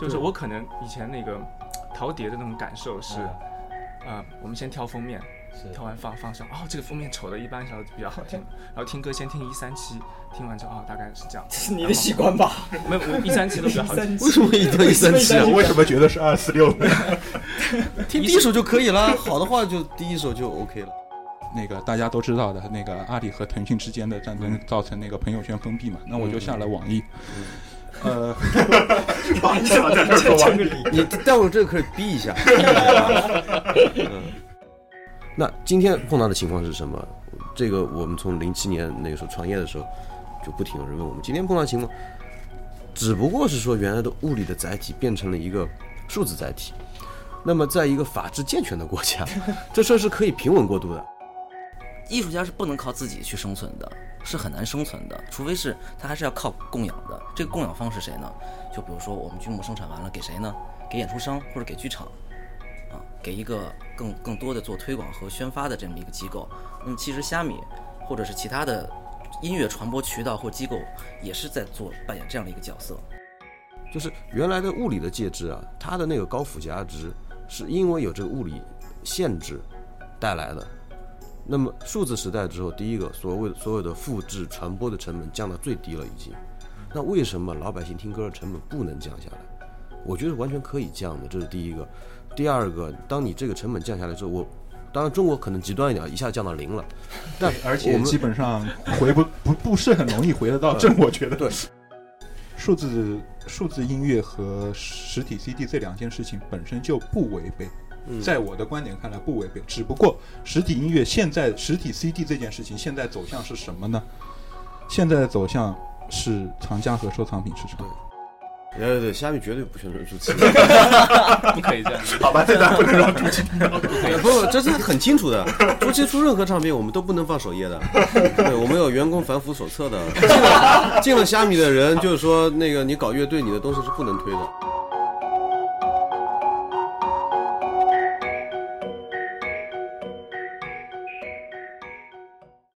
就是我可能以前那个陶碟的那种感受是，呃，我们先挑封面，挑完放放上，哦，这个封面丑的，一般小比较好听，然后听歌先听一三七，听完之后哦，大概是这样。这是你的习惯吧？没有，我一三七都比较好听。为什么一定要一三七啊？为什么觉得是二四六？听第一首就可以了，好的话就第一首就 OK 了。那个大家都知道的，那个阿里和腾讯之间的战争造成那个朋友圈封闭嘛，那我就下了网易。呃，你怎么在这说完？你待会儿这个可以逼一下。嗯，那今天碰到的情况是什么？这个我们从零七年那个时候创业的时候，就不停有人问我们，今天碰到情况，只不过是说原来的物理的载体变成了一个数字载体。那么，在一个法治健全的国家，这事儿是可以平稳过渡的。艺术家是不能靠自己去生存的，是很难生存的，除非是他还是要靠供养的。这个供养方是谁呢？就比如说我们剧目生产完了给谁呢？给演出商或者给剧场，啊，给一个更更多的做推广和宣发的这么一个机构。那么其实虾米或者是其他的音乐传播渠道或机构也是在做扮演这样的一个角色。就是原来的物理的介质啊，它的那个高附加值是因为有这个物理限制带来的。那么数字时代之后，第一个所谓所有的复制传播的成本降到最低了，已经。那为什么老百姓听歌的成本不能降下来？我觉得完全可以降的，这是第一个。第二个，当你这个成本降下来之后，我当然中国可能极端一点，一下降到零了，但而且基本上回不 不不是很容易回得到正，我觉得。对。数字数字音乐和实体 CD 这两件事情本身就不违背。在我的观点看来不违背，只不过实体音乐现在实体 CD 这件事情现在走向是什么呢？现在的走向是藏家和收藏品市场。对对对，虾米绝对不选择朱奇，不可以这样。好吧，这段不能让朱奇。不，这是很清楚的。朱奇出任何唱片，我们都不能放首页的。对，我们有员工反腐手册的。进了进了虾米的人，就是说那个你搞乐队，你的东西是不能推的。